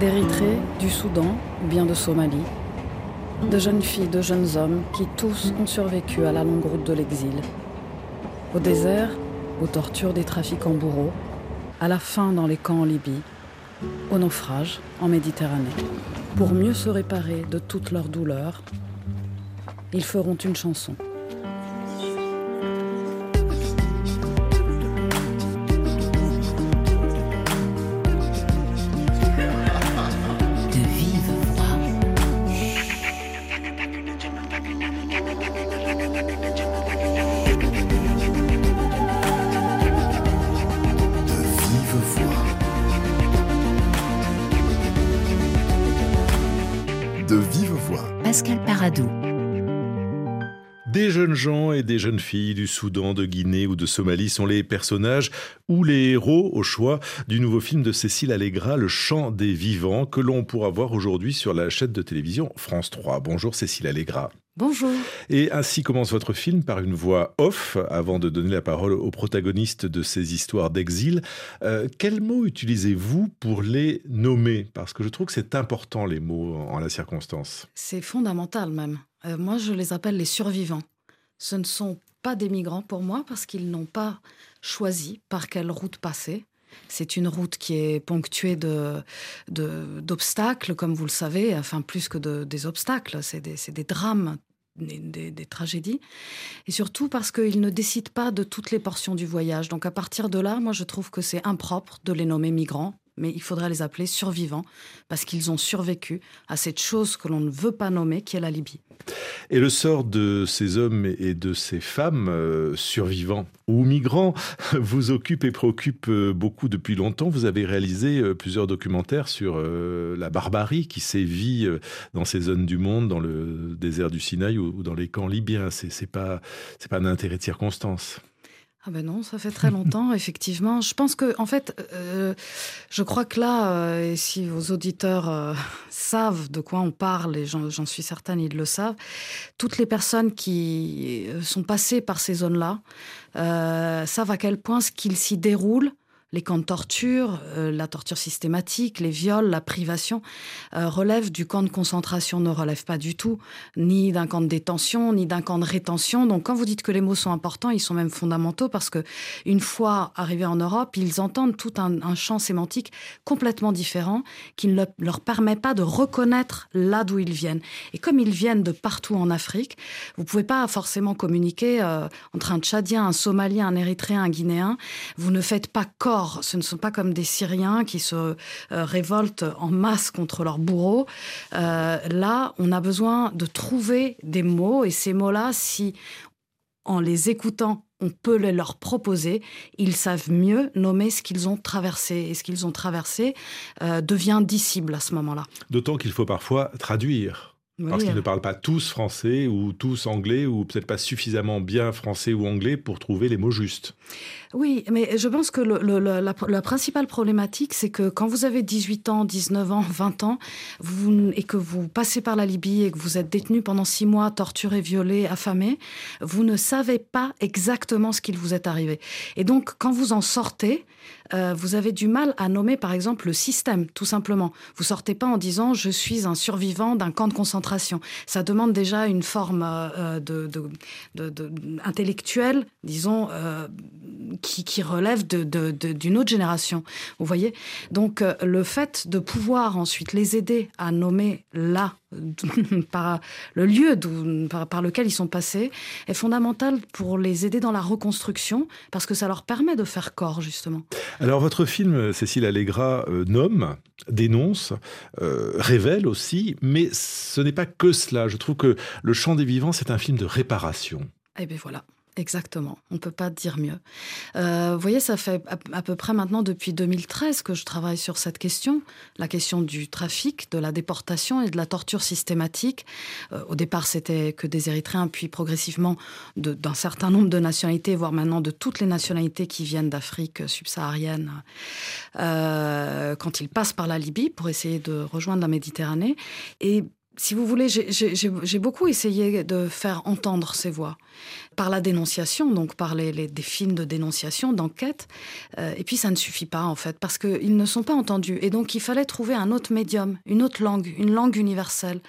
D'Érythrée, du Soudan ou bien de Somalie, de jeunes filles, de jeunes hommes qui tous ont survécu à la longue route de l'exil. Au désert, aux tortures des trafiquants bourreaux, à la faim dans les camps en Libye, au naufrage en Méditerranée. Pour mieux se réparer de toutes leurs douleurs, ils feront une chanson. Des jeunes gens et des jeunes filles du Soudan, de Guinée ou de Somalie sont les personnages ou les héros au choix du nouveau film de Cécile Allegra, Le chant des vivants, que l'on pourra voir aujourd'hui sur la chaîne de télévision France 3. Bonjour Cécile Allegra. Bonjour. Et ainsi commence votre film par une voix off, avant de donner la parole aux protagonistes de ces histoires d'exil. Euh, quels mots utilisez-vous pour les nommer? Parce que je trouve que c'est important les mots en la circonstance. C'est fondamental même. Euh, moi, je les appelle les survivants. Ce ne sont pas des migrants pour moi parce qu'ils n'ont pas choisi par quelle route passer. C'est une route qui est ponctuée de, d'obstacles, comme vous le savez, enfin plus que des obstacles, c'est des, des drames des, tragédies, et surtout parce qu'ils ne décident pas de toutes les portions du voyage. Donc à partir de là, moi je trouve que c'est impropre de les nommer migrants, mais il faudrait les appeler survivants, parce qu'ils ont survécu à cette chose que l'on ne veut pas nommer, qui est la Libye. Et le sort de ces hommes et de ces femmes euh, survivants ou migrants vous occupe et préoccupe euh, beaucoup depuis longtemps. Vous avez réalisé euh, plusieurs documentaires sur la barbarie qui sévit dans ces zones du monde, dans le désert du Sinaï ou dans les camps libyens. C'est pas, pas un intérêt de circonstance. Ah ben non, ça fait très longtemps, effectivement. Je pense que, en fait, euh, je crois que là, euh, et si vos auditeurs euh, savent de quoi on parle, et j'en suis certaine, ils le savent, toutes les personnes qui sont passées par ces zones-là savent à quel point ce qu'il s'y déroule les camps de torture, euh, la torture systématique, les viols, la privation, euh, relèvent du camp de concentration, ne relèvent pas du tout, ni d'un camp de détention, ni d'un camp de rétention. Donc quand vous dites que les mots sont importants, ils sont même fondamentaux parce que une fois arrivés en Europe, ils entendent tout un, champ sémantique complètement différent qui ne leur permet pas de reconnaître là d'où ils viennent. Et comme ils viennent de partout en Afrique, vous pouvez pas forcément communiquer euh, entre un Tchadien, un Somalien, un Érythréen, un Guinéen. Vous ne faites pas corps ce ne sont pas comme des Syriens qui se euh, révoltent en masse contre leurs bourreaux. Euh, là, on a besoin de trouver des mots et ces mots-là, si en les écoutant, on peut les leur proposer, ils savent mieux nommer ce qu'ils ont traversé. Et ce qu'ils ont traversé euh, devient dissible à ce moment-là. D'autant qu'il faut parfois traduire. Parce qu'ils ne parlent pas tous français ou tous anglais ou peut-être pas suffisamment bien français ou anglais pour trouver les mots justes. Oui, mais je pense que la, principale problématique, c'est que quand vous avez 18 ans, 19 ans, 20 ans, et que vous passez par la Libye et que vous êtes détenu pendant six mois, torturé, violé, affamé, vous ne savez pas exactement ce qu'il vous est arrivé. Et donc, quand vous en sortez, euh, vous avez du mal à nommer, par exemple, le système, tout simplement. Vous sortez pas en disant je suis un survivant d'un camp de concentration. Ça demande déjà une forme euh, de, intellectuelle, disons, euh, qui, relève d'une autre génération. Vous voyez Donc, le fait de pouvoir ensuite les aider à nommer là par le lieu par, lequel ils sont passés est fondamental pour les aider dans la reconstruction parce que ça leur permet de faire corps justement. Alors votre film Cécile Allegra euh, nomme, dénonce, euh, révèle aussi, mais ce n'est pas que cela. Je trouve que Le Chant des Vivants c'est un film de réparation. Eh bien voilà. Exactement, on ne peut pas dire mieux. Euh, vous voyez, ça fait à, peu près maintenant depuis 2013 que je travaille sur cette question, la question du trafic, de la déportation et de la torture systématique. Euh, au départ, c'était que des Érythréens, puis progressivement d'un certain nombre de nationalités, voire maintenant de toutes les nationalités qui viennent d'Afrique subsaharienne, euh, quand ils passent par la Libye pour essayer de rejoindre la Méditerranée. Et si vous voulez, j'ai beaucoup essayé de faire entendre ces voix par la dénonciation, donc par les, des films de dénonciation, d'enquête. Euh, et puis ça ne suffit pas en fait, parce qu'ils ne sont pas entendus. Et donc il fallait trouver un autre médium, une autre langue, une langue universelle.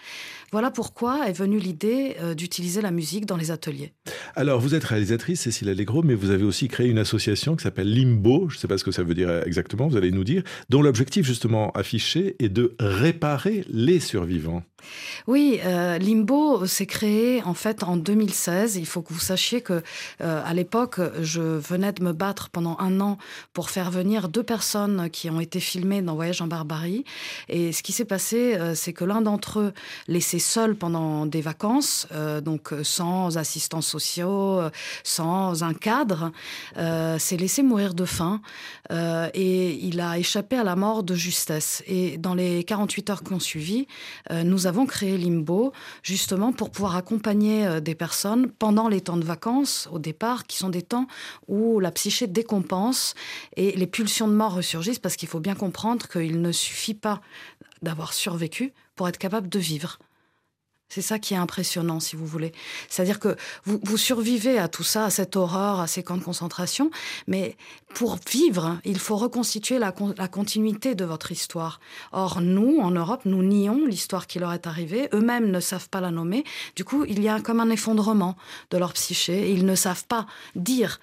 Voilà pourquoi est venue l'idée euh, d'utiliser la musique dans les ateliers. Alors, vous êtes réalisatrice, Cécile Allegro, mais vous avez aussi créé une association qui s'appelle Limbo, je ne sais pas ce que ça veut dire exactement, vous allez nous dire, dont l'objectif justement affiché est de réparer les survivants. Oui, euh, Limbo s'est créé en fait en 2016. Il faut que vous sachiez que euh, à l'époque, je venais de me battre pendant un an pour faire venir deux personnes qui ont été filmées dans Voyage en Barbarie. Et ce qui s'est passé, c'est que l'un d'entre eux laissé seul pendant des vacances, euh, donc euh, sans assistants sociaux, euh, sans un cadre, s'est laissé mourir de faim et il a échappé à la mort de justesse. Et dans les 48 heures qui ont suivi, nous avons créé Limbo justement pour pouvoir accompagner des personnes pendant les temps de vacances au départ, qui sont des temps où la psyché décompense et les pulsions de mort ressurgissent parce qu'il faut bien comprendre qu'il ne suffit pas d'avoir survécu pour être capable de vivre. C'est ça qui est impressionnant, si vous voulez. C'est-à-dire que vous, survivez à tout ça, à cette horreur, à ces camps de concentration, mais pour vivre, il faut reconstituer la, la continuité de votre histoire. Or, nous, en Europe, nous nions l'histoire qui leur est arrivée. Eux-mêmes ne savent pas la nommer. Du coup, il y a comme un effondrement de leur psyché. Ils ne savent pas dire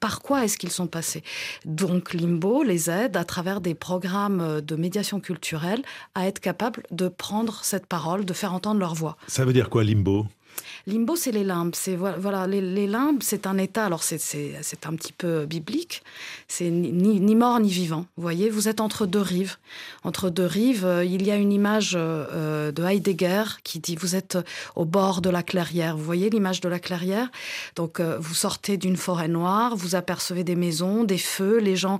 par quoi est-ce qu'ils sont passés. Donc, Limbo les aide, à travers des programmes de médiation culturelle, à être capables de prendre cette parole, de faire entendre leur voix. Ça veut dire quoi limbo? Limbo, c'est les limbes. C'est voilà, les, limbes, c'est un état. Alors c'est un petit peu biblique. C'est ni, mort ni vivant. Vous voyez, vous êtes entre deux rives. Entre deux rives, euh, il y a une image euh, de Heidegger qui dit vous êtes au bord de la clairière. Vous voyez l'image de la clairière? Donc euh, vous sortez d'une forêt noire, vous apercevez des maisons, des feux, les gens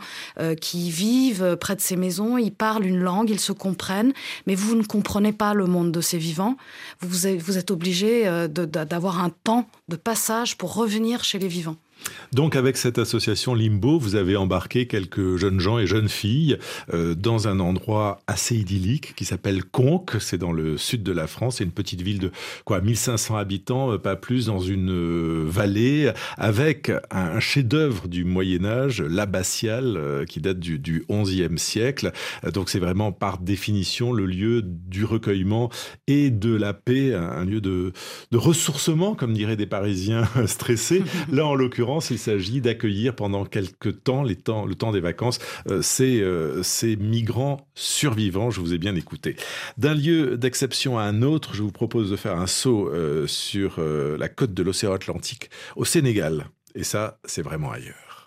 qui vivent près de ces maisons, ils parlent une langue, ils se comprennent, mais vous ne comprenez pas le monde de ces vivants. Vous, vous êtes obligé d'avoir un temps de passage pour revenir chez les vivants. Donc avec cette association Limbo, vous avez embarqué quelques jeunes gens et jeunes filles euh, dans un endroit assez idyllique qui s'appelle Conques, c'est dans le sud de la France, c'est une petite ville de quoi 1500 habitants, euh, pas plus, dans une euh, vallée, avec un, chef-d'œuvre du Moyen Âge, l'abbatiale, qui date du, du 11e siècle. Donc c'est vraiment par définition le lieu du recueillement et de la paix, un, lieu de, de ressourcement, comme diraient des Parisiens stressés. Là, en l'occurrence, il s'agit d'accueillir pendant quelques temps, temps, le temps des vacances, euh, ces, euh, ces migrants survivants. Je vous ai bien écouté. D'un lieu d'exception à un autre, je vous propose de faire un saut euh, sur la côte de l'océan Atlantique au Sénégal. Et ça, c'est vraiment ailleurs.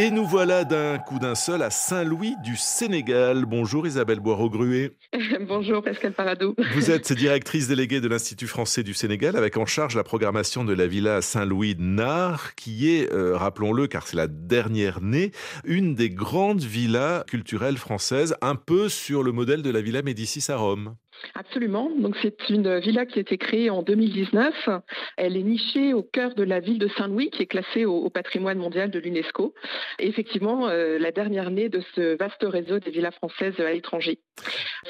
Et nous voilà d'un coup d'un seul à Saint-Louis du Sénégal. Bonjour Isabelle Boireau-Gruet. Bonjour Pascal Paradou. Vous êtes directrice déléguée de l'Institut français du Sénégal avec en charge la programmation de la villa Saint-Louis de Nard qui est, euh, rappelons-le car c'est la dernière née, une des grandes villas culturelles françaises, un peu sur le modèle de la villa Médicis à Rome. Absolument. Donc c'est une villa qui a été créée en 2019. Elle est nichée au cœur de la ville de Saint-Louis, qui est classée au, patrimoine mondial de l'UNESCO. Effectivement, euh, la dernière née de ce vaste réseau des villas françaises à l'étranger.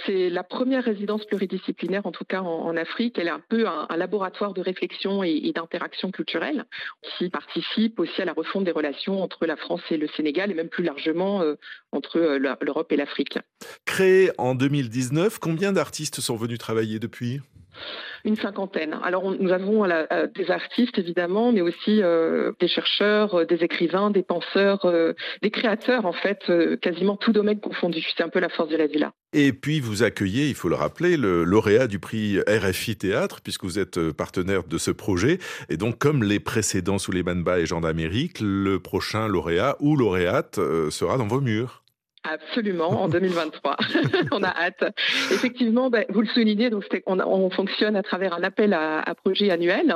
C'est la première résidence pluridisciplinaire, en tout cas en, Afrique. Elle est un peu un, laboratoire de réflexion et, d'interaction culturelle, qui participe aussi à la refonte des relations entre la France et le Sénégal, et même plus largement euh, entre euh, l'Europe et l'Afrique. Créée en 2019, combien d'artistes sont venus travailler depuis? Une cinquantaine. Alors nous avons euh, des artistes évidemment, mais aussi euh, des chercheurs, euh, des écrivains, des penseurs, des créateurs en fait, quasiment tout domaine confondu. C'est un peu la force de la villa. Et puis vous accueillez, il faut le rappeler, le lauréat du prix RFI Théâtre, puisque vous êtes partenaire de ce projet. Et donc comme les précédents sous les Manba et Jean d'Amérique, le prochain lauréat ou lauréate sera dans vos murs. Absolument, en 2023. on a hâte. Effectivement, ben, vous le soulignez, donc on, on, fonctionne à travers un appel à, à, projet annuel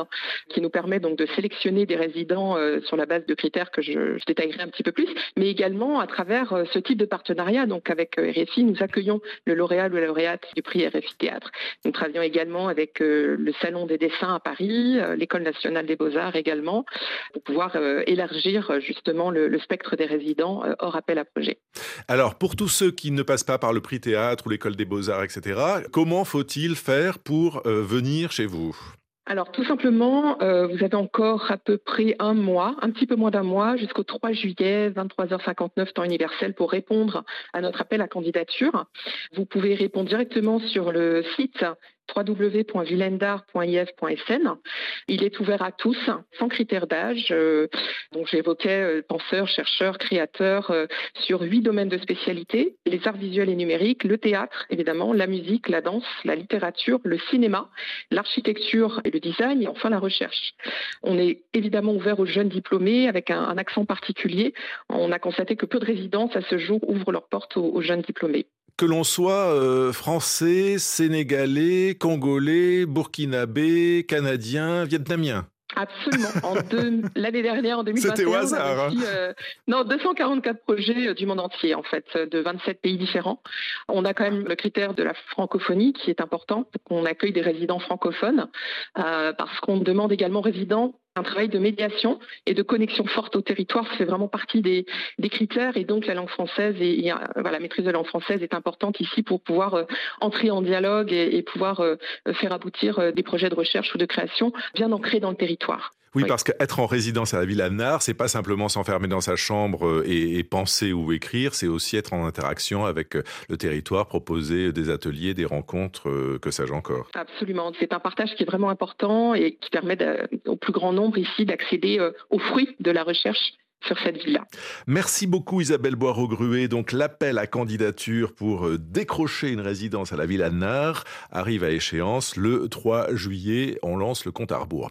qui nous permet donc de sélectionner des résidents euh, sur la base de critères que je, je, détaillerai un petit peu plus, mais également à travers euh, ce type de partenariat. Donc avec euh, RFI, nous accueillons le lauréat ou la lauréate du prix RFI Théâtre. Nous travaillons également avec le Salon des dessins à Paris, l'École nationale des beaux-arts également, pour pouvoir élargir justement le, le, spectre des résidents hors appel à projet. Alors, pour tous ceux qui ne passent pas par le prix théâtre ou l'école des beaux-arts, etc., comment faut-il faire pour euh, venir chez vous? Alors tout simplement, euh, vous avez encore à peu près un mois, un petit peu moins d'un mois, jusqu'au 3 juillet, 23h59 temps universel pour répondre à notre appel à candidature. Vous pouvez répondre directement sur le site www.vilendar.if.sn. Il est ouvert à tous, sans critère d'âge. Euh, donc j'évoquais euh, penseurs, chercheurs, créateurs euh, sur huit domaines de spécialité les arts visuels et numériques, le théâtre évidemment, la musique, la danse, la littérature, le cinéma, l'architecture et le design, et enfin la recherche. On est évidemment ouvert aux jeunes diplômés avec un, accent particulier. On a constaté que peu de résidences à ce jour ouvrent leurs portes aux jeunes diplômés que l'on soit euh, français, sénégalais, congolais, burkinabé, canadien, vietnamien. Absolument. En l'année dernière, en 2021, C'était au hasard. Hein. Euh, non, 244 projets euh, du monde entier, en fait, de 27 pays différents. On a quand même le critère de la francophonie qui est important. On accueille des résidents francophones euh, parce qu'on demande également aux résidents un travail de médiation et de connexion forte au territoire fait vraiment partie des, critères et donc la langue française et, la maîtrise de la langue française est importante ici pour pouvoir euh, entrer en dialogue et, et pouvoir euh, faire aboutir euh, des projets de recherche ou de création bien ancrés dans le territoire. Oui, oui, parce qu'être en résidence à la Villa Nard, c'est pas simplement s'enfermer dans sa chambre et, et, penser ou écrire, c'est aussi être en interaction avec le territoire, proposer des ateliers, des rencontres, que sais-je encore. Absolument, c'est un partage qui est vraiment important et qui permet de, au plus grand nombre ici d'accéder aux fruits de la recherche sur cette villa. Merci beaucoup Isabelle Boireau-Gruet. Donc l'appel à candidature pour décrocher une résidence à la Villa Nard arrive à échéance le 3 juillet. On lance le compte à rebours.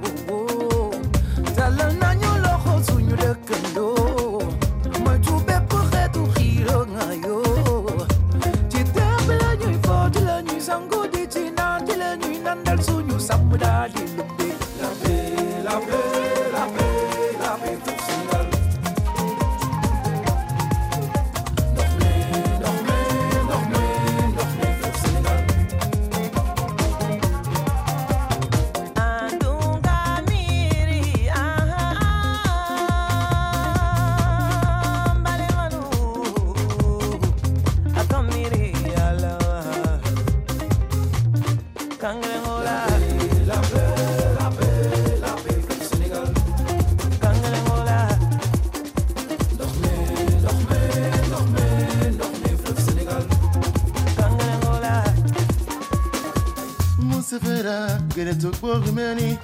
Wogumani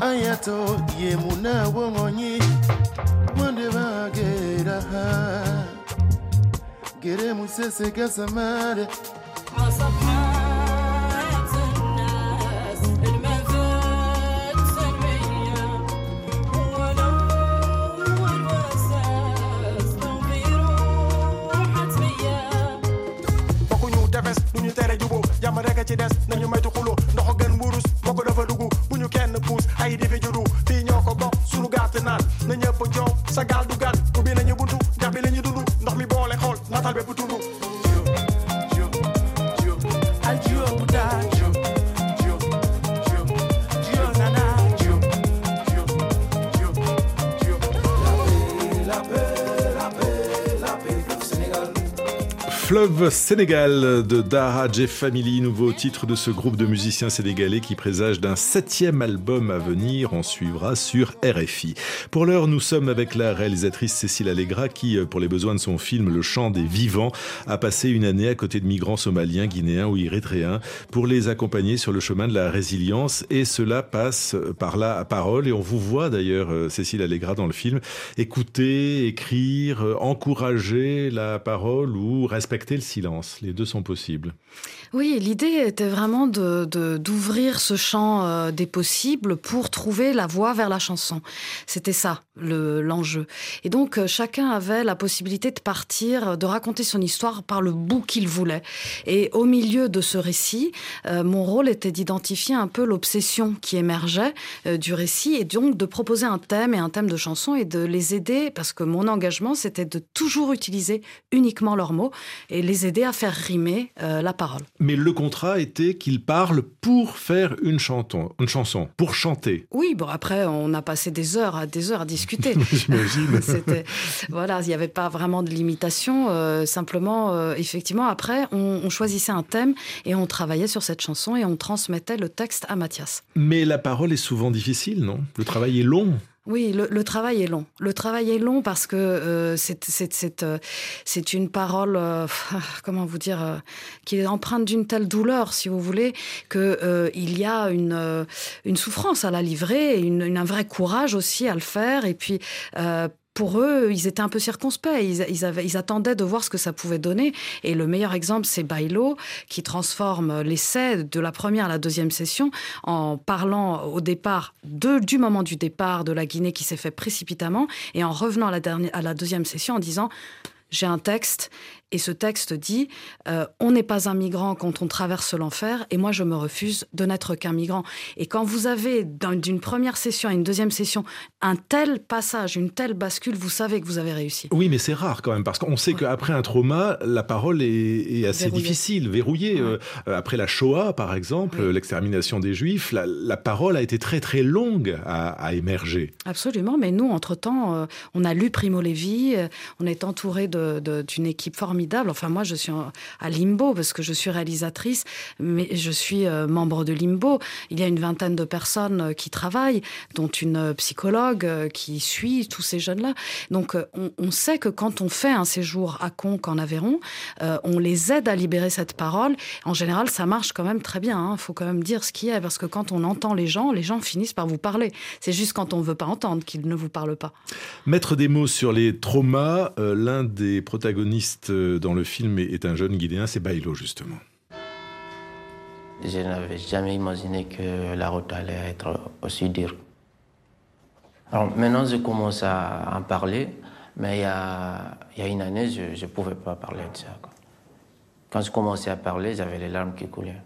Ayato Yemuna Wongoni Wandeva Geraha Geremusese Gasamade ay di fi juddu fii ñoo ko bokk sunu gàtt naan na ñëpp joow sa gaal du gan Fleuve Sénégal de Dara J Family, nouveau titre de ce groupe de musiciens sénégalais qui présage d'un septième album à venir. On suivra sur RFI. Pour l'heure, nous sommes avec la réalisatrice Cécile Allegra qui, pour les besoins de son film Le chant des vivants, a passé une année à côté de migrants somaliens, guinéens ou érythréens pour les accompagner sur le chemin de la résilience. Et cela passe par la parole. Et on vous voit d'ailleurs, Cécile Allegra, dans le film, écouter, écrire, encourager la parole ou respecter le silence. Les deux sont possibles. Oui, l'idée était vraiment d'ouvrir de, ce champ euh, des possibles pour trouver la voie vers la chanson. C'était ça l'enjeu. et donc euh, chacun avait la possibilité de partir, de raconter son histoire par le bout qu'il voulait. Et au milieu de ce récit, euh, mon rôle était d'identifier un peu l'obsession qui émergeait du récit et donc de proposer un thème et un thème de chanson et de les aider parce que mon engagement c'était de toujours utiliser uniquement leurs mots et les aider à faire rimer la parole. Mais le contrat était qu'ils parlent pour faire une, chanson, une chanson, pour chanter. Oui, bon après, on a passé des heures à des heures à discuter. J'imagine. voilà, il n'y avait pas vraiment de limitation. Euh, simplement, euh, effectivement, après, on, on, choisissait un thème et on travaillait sur cette chanson et on transmettait le texte à Mathias. Mais la parole est souvent difficile, non? Le travail est long. Oui, le, travail est long. Le travail est long parce que euh, c'est euh, une parole, euh, comment vous dire, qui est empreinte d'une telle douleur, si vous voulez, qu'il y a une, une souffrance à la livrer et une, un vrai courage aussi à le faire. Et puis, pour eux, ils étaient un peu circonspects. Ils, ils, attendaient de voir ce que ça pouvait donner. Et le meilleur exemple, c'est Bailo, qui transforme l'essai de la première à la deuxième session en parlant au départ du moment du départ de la Guinée qui s'est fait précipitamment et en revenant à la deuxième session en disant j'ai un texte et ce texte dit euh, On n'est pas un migrant quand on traverse l'enfer, et moi je me refuse de n'être qu'un migrant. Et quand vous avez d'une première session à une deuxième session un tel passage, une telle bascule, vous savez que vous avez réussi. Oui, mais c'est rare quand même, parce qu'on sait qu'après un trauma, la parole est, assez difficile, verrouillée. Euh, après la Shoah, par exemple, l'extermination des Juifs, la, parole a été très très longue à, émerger. Absolument, mais nous, entre-temps, euh, on a lu Primo Levi, on est entouré d'une équipe formidable Enfin, moi, je suis à Limbo parce que je suis réalisatrice, mais je suis euh, membre de Limbo. Il y a une vingtaine de personnes euh, qui travaillent, dont une euh, psychologue qui suit tous ces jeunes-là. Donc, on, sait que quand on fait un séjour à Conques en Aveyron, on les aide à libérer cette parole. En général, ça marche quand même très bien. Il hein. faut quand même dire ce qui est, parce que quand on entend les gens, les gens finissent par vous parler. C'est juste quand on ne veut pas entendre qu'ils ne vous parlent pas. Mettre des mots sur les traumas, l'un des protagonistes dans le film est un jeune Guinéen, c'est Bailo justement. Je n'avais jamais imaginé que la route allait être aussi dure. Alors maintenant, je commence à en parler, mais il y a, une année, je ne pouvais pas parler de ça. Quand je commençais à parler, j'avais les larmes qui coulaient.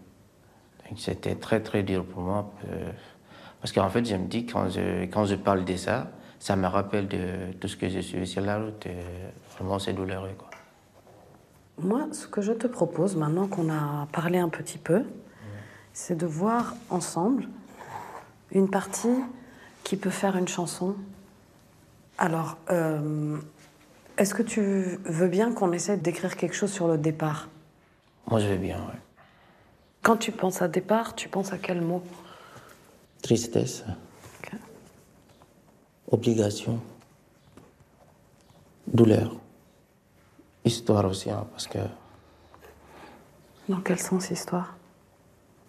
C'était très très dur pour moi. Euh, parce qu'en fait, je me dis, quand je, quand je parle de ça, ça me rappelle de tout ce que je suis sur la route. vraiment, c'est douloureux. Moi, ce que je te propose, maintenant qu'on a parlé un petit peu, c'est de voir ensemble une partie qui peut faire une chanson. Alors, euh, est-ce que tu veux bien qu'on essaie d'écrire quelque chose sur le départ? Moi, je veux bien, oui. Quand tu penses à départ, tu penses à quel mot? Tristesse. Obligation. Douleur histoire aussi, hein, parce que. Dans quel sens histoire?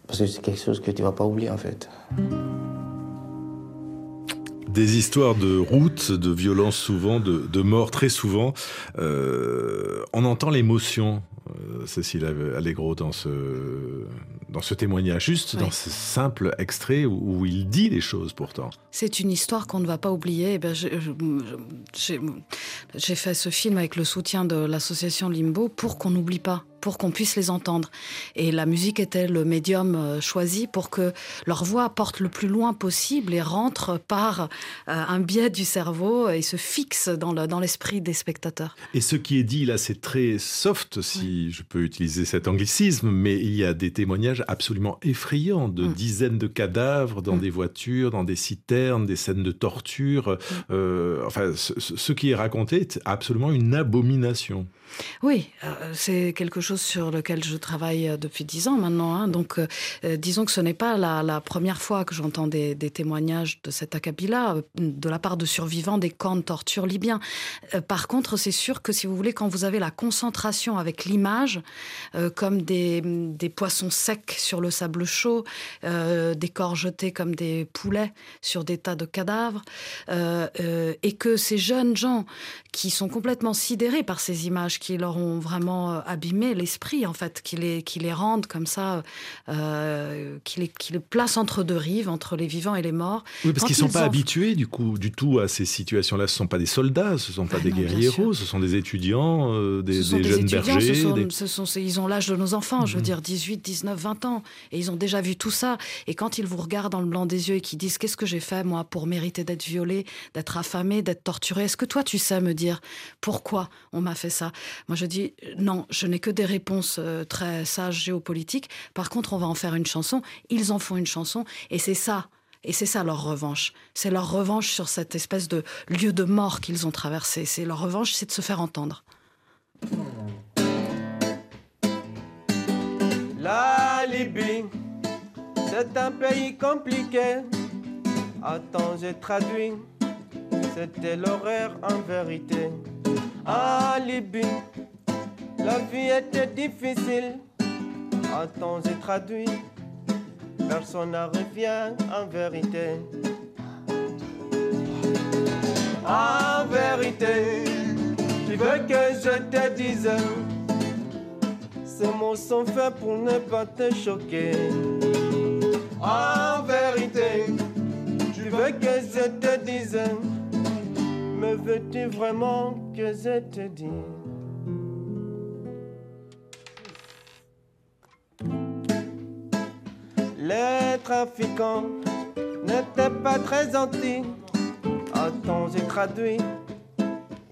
Parce que c'est quelque chose que tu vas pas oublier en fait. Des histoires de route, de violence souvent, de, de mort très souvent. Euh, on entend l'émotion, euh, Cécile Allegro, dans ce, dans ce témoignage, juste dans ce simple extrait où, il dit les choses pourtant. C'est une histoire qu'on ne va pas oublier. Eh ben, J'ai fait ce film avec le soutien de l'association Limbo pour qu'on n'oublie pas pour qu'on puisse les entendre. Et la musique était le médium euh, choisi pour que leur voix porte le plus loin possible et rentre par euh, un biais du cerveau et se fixe dans l'esprit des spectateurs. Et ce qui est dit là, c'est très soft, si je peux utiliser cet anglicisme, mais il y a des témoignages absolument effrayants de mm. dizaines de cadavres dans mm. des voitures, dans des citernes, des scènes de torture. Mm. Euh, enfin, ce qui est raconté est absolument une abomination. Oui, euh, c'est quelque chose sur lequel je travaille euh, depuis dix ans maintenant. Hein. Donc, euh, disons que ce n'est pas la, première fois que j'entends des, témoignages de cet acabit-là de la part de survivants des camps de torture libyens. par contre, c'est sûr que si vous voulez, quand vous avez la concentration avec l'image, comme des, des, poissons secs sur le sable chaud, des corps jetés comme des poulets sur des tas de cadavres, et que ces jeunes gens qui sont complètement sidérés par ces images, qui leur ont vraiment euh, abîmé l'esprit, en fait, qui les, qui les rendent comme ça, euh, qui, les, qui les placent entre deux rives, entre les vivants et les morts. Oui, parce qu'ils ne sont pas habitués du, coup, du tout à ces situations-là. Ce ne sont pas des soldats, ce ne sont pas ah des guerriers ce sont des étudiants, euh, des, des, jeunes bergers. Ce sont, ils ont l'âge de nos enfants, je veux mhm. dire 18, 19, 20 ans. Et ils ont déjà vu tout ça. Et quand ils vous regardent dans le blanc des yeux et qu'ils disent Qu'est-ce que j'ai fait, moi, pour mériter d'être violé, d'être affamé, d'être torturé Est-ce que toi, tu sais me dire pourquoi on m'a fait ça? Moi, je dis non, je n'ai que des réponses euh, très sages géopolitiques. Par contre, on va en faire une chanson. Ils en font une chanson, et c'est ça. Et c'est ça leur revanche. C'est leur revanche sur cette espèce de lieu de mort qu'ils ont traversé. C'est leur revanche, c'est de se faire entendre. La Libye, c'est un pays compliqué. Attends, j'ai traduit. C'était l'horaire en vérité. À Libye, la vie était difficile. Attends, j'ai traduit. Personne ne revient en vérité. En vérité, tu veux que je te dise. Ces mots sont faits pour ne pas te choquer. En vérité, tu veux que je te dise. Veux-tu vraiment que je te dise? Les trafiquants n'étaient pas très gentils. Attends, j'ai traduit.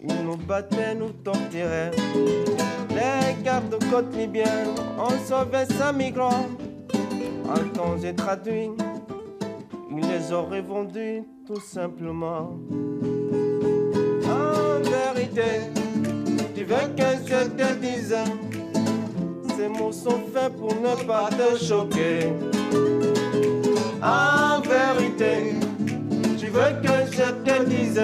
Ils nous battaient, nous torturaient. Les gardes-côtes libyens ont sauvé ces migrants. Attends, j'ai traduit. Ils les auraient vendus tout simplement tu veux que je te dise Ces mots sont faits pour ne pas te choquer. En vérité, tu veux que je te dise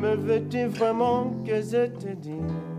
Me veux-tu vraiment que je te dise?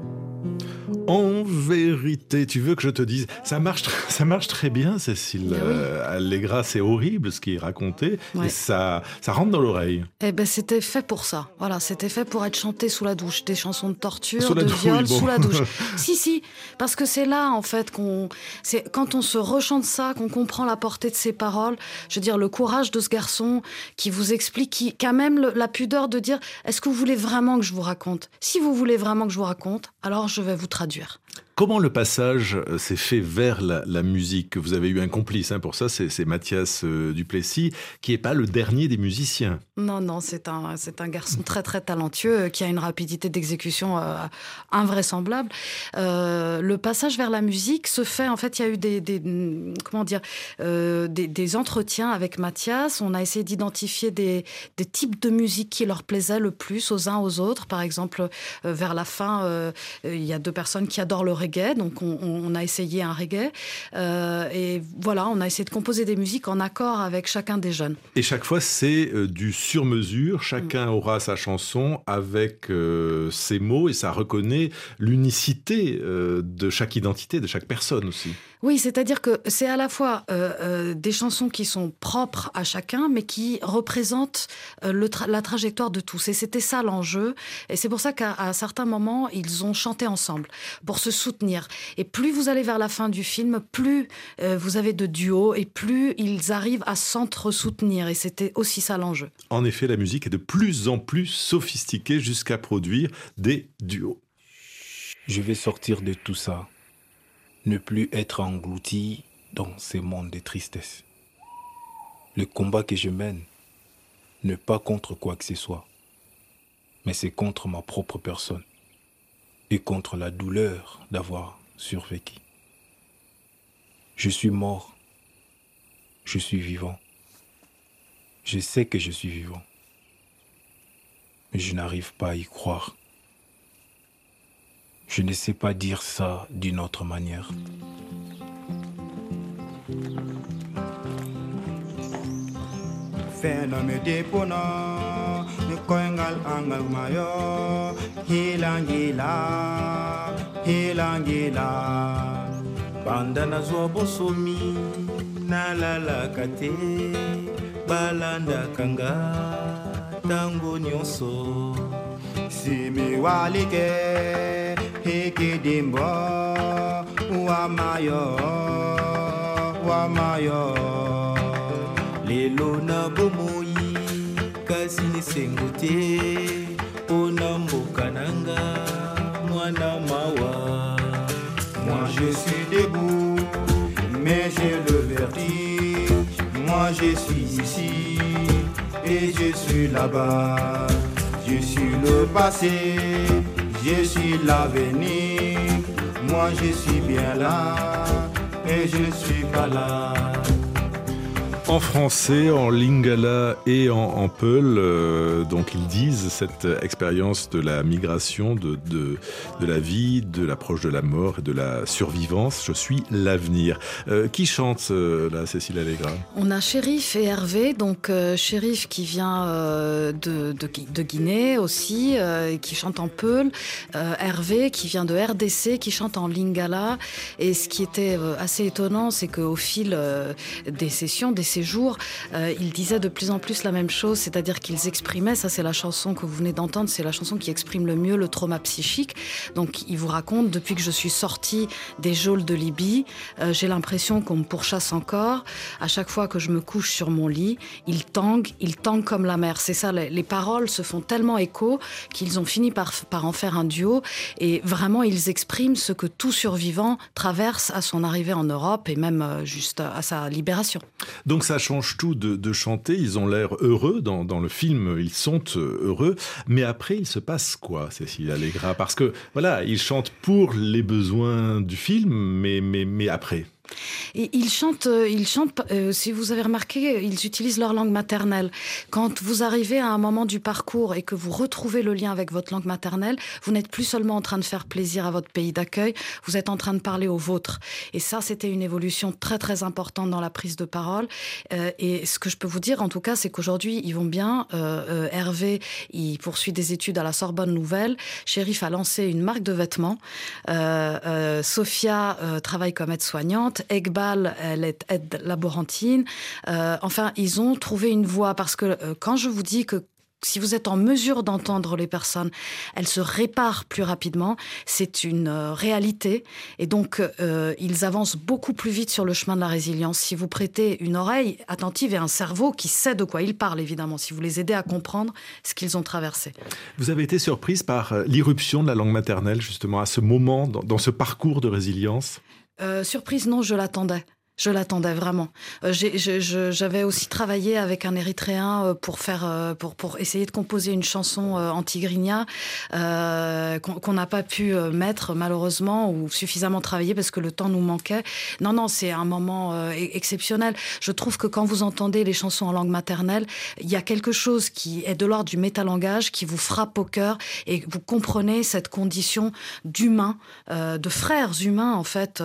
En vérité, tu veux que je te dise, ça marche, ça marche très bien, Cécile. Ah euh, Allegra, c'est horrible ce qui est raconté, et ça, ça rentre dans l'oreille. Eh ben, c'était fait pour ça. Voilà, c'était fait pour être chanté sous la douche, des chansons de torture, de viol sous la douche. si, si, parce que c'est là en fait qu'on, c'est quand on se rechante ça, qu'on comprend la portée de ses paroles. Je veux dire, le courage de ce garçon qui vous explique, qui, qui a même la pudeur de dire, est-ce que vous voulez vraiment que je vous raconte? Si vous voulez vraiment que je vous raconte, alors je vais vous traduire. Comment le passage euh, s'est fait vers la, musique Vous avez eu un complice hein, pour ça, c'est Mathias euh, Duplessis, qui n'est pas le dernier des musiciens. Non, non, c'est un, un garçon très très talentueux euh, qui a une rapidité d'exécution invraisemblable. le passage vers la musique se fait, en fait, il y a eu des, mm, comment dire, des, entretiens avec Mathias. On a essayé d'identifier des, des, types de musique qui leur plaisaient le plus aux uns aux autres. Par exemple, vers la fin, il y a deux personnes qui adorent le reggae, donc on, a essayé un reggae. Euh, et voilà, on a essayé de composer des musiques en accord avec chacun des jeunes. Et chaque fois, c'est euh, du sur-mesure. Chacun aura sa chanson avec euh, ses mots et ça reconnaît l'unicité de chaque identité, de chaque personne aussi. Oui, c'est-à-dire que c'est à la fois des chansons qui sont propres à chacun, mais qui représentent la trajectoire de tous. Et c'était ça l'enjeu. Et c'est pour ça qu'à certains moments, ils ont chanté ensemble pour se soutenir. Et plus vous allez vers la fin du film, plus euh, vous avez de duos et plus ils arrivent à s'entre-soutenir. Et c'était aussi ça l'enjeu. En effet, la musique est de plus en plus sophistiquée jusqu'à produire des duos. Je vais sortir de tout ça. ne plus être englouti dans ces mondes de tristesse. Le combat que je mène n'est pas contre quoi que ce soit, mais c'est contre ma propre personne et contre la douleur d'avoir survécu. Je suis mort, je suis vivant. Je sais que je suis vivant, mais je n'arrive pas à y croire. Je ne sais pas dire ça d'une autre manière. koingal angal mayo. Hilangila hilangila bandana zwa bosomi nalalaka te balandaka nga ntango simi walike hikidimbo wa mayo wa mayo. Te mpo na mboka mawa. Moi je suis debout mais j'ai le vertige. Moi je suis ici et je suis là-bas. Je suis le passé je suis l'avenir. Moi je suis bien là et je suis pas là en français, en lingala et en, en peul, euh, donc ils disent cette expérience de la migration, de, de, de, la vie, de l'approche de la mort et de la survivance. Je suis l'avenir. Euh, qui chante euh, là, Cécile Allegra? On a Shérif et Hervé. Donc euh, Shérif qui vient euh, de, de, Guinée aussi, euh, qui chante en peul. Hervé qui vient de RDC, qui chante en lingala. Et ce qui était assez étonnant, c'est qu'au fil des sessions, des ces jours, euh, ils disaient de plus en plus la même chose, c'est-à-dire qu'ils exprimaient, ça c'est la chanson que vous venez d'entendre, c'est la chanson qui exprime le mieux le trauma psychique. Donc ils vous racontent, depuis que je suis sortie des geôles de Libye, euh, j'ai l'impression qu'on me pourchasse encore. À chaque fois que je me couche sur mon lit, il tangue, il tangue comme la mer. C'est ça, les, les, paroles se font tellement écho qu'ils ont fini par, par en faire un duo et vraiment ils expriment ce que tout survivant traverse à son arrivée en Europe et même euh, juste à sa libération. Donc ça change tout de, chanter. Ils ont l'air heureux dans, le film. Ils sont heureux. Mais après, il se passe quoi, Cécile Allegra? Parce que voilà, ils chantent pour les besoins du film, mais, mais, mais après. Ils chantent, ils chantent euh, si vous avez remarqué, ils utilisent leur langue maternelle. Quand vous arrivez à un moment du parcours et que vous retrouvez le lien avec votre langue maternelle, vous n'êtes plus seulement en train de faire plaisir à votre pays d'accueil, vous êtes en train de parler au vôtre. Et ça, c'était une évolution très très importante dans la prise de parole. Euh, et ce que je peux vous dire, en tout cas, c'est qu'aujourd'hui, ils vont bien. Euh, Hervé, il poursuit des études à la Sorbonne Nouvelle. Shérif a lancé une marque de vêtements. Euh, Sophia travaille comme aide-soignante. Egbal, elle est aide laborantine. Euh, enfin, ils ont trouvé une voie parce que euh, quand je vous dis que si vous êtes en mesure d'entendre les personnes, elles se réparent plus rapidement. C'est une euh, réalité. Et donc, ils avancent beaucoup plus vite sur le chemin de la résilience. Si vous prêtez une oreille attentive et un cerveau qui sait de quoi ils parlent, évidemment, si vous les aidez à comprendre ce qu'ils ont traversé. Vous avez été surprise par l'irruption de la langue maternelle, justement, à ce moment, dans ce parcours de résilience? Euh, Surprise, non, je l'attendais. Je l'attendais vraiment. Euh, J'avais aussi travaillé avec un Érythréen euh, pour faire, euh, pour, essayer de composer une chanson anti-Grigna qu'on n'a pas pu mettre malheureusement ou suffisamment travailler parce que le temps nous manquait. Non, non, c'est un moment euh, exceptionnel. Je trouve que quand vous entendez les chansons en langue maternelle, il y a quelque chose qui est de l'ordre du métalangage qui vous frappe au cœur et vous comprenez cette condition d'humain, euh, de frères humains en fait,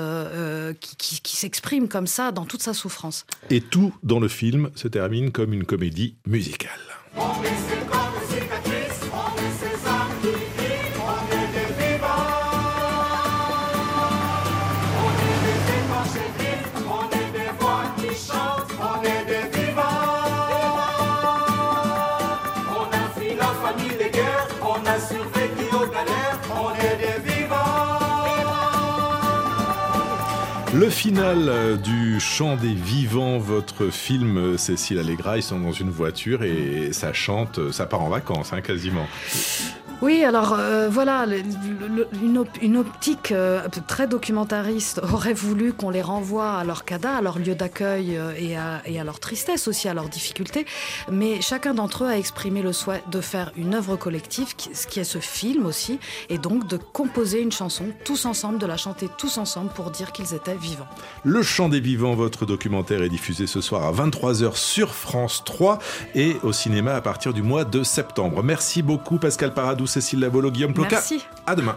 qui, qui, qui s'expriment comme comme ça dans toute sa souffrance. Et tout dans le film se termine comme une comédie musicale. Le final du chant des vivants, votre film Cécile Allegra, ils sont dans une voiture et ça chante, ça part en vacances hein, quasiment. Oui, alors euh, voilà, une, une optique euh, très documentariste aurait voulu qu'on les renvoie à leur CADA, à leur lieu d'accueil euh, et, à, et à leur tristesse aussi, à leurs difficultés. Mais chacun d'entre eux a exprimé le souhait de faire une œuvre collective, ce qui est ce film aussi, et donc de composer une chanson tous ensemble, de la chanter tous ensemble pour dire qu'ils étaient vivants. Le Chant des Vivants, votre documentaire est diffusé ce soir à 23h sur France 3 et au cinéma à partir du mois de septembre. Merci beaucoup Pascal Paradou, Cécile Lavolo, Guillaume Ploca. Merci. À demain.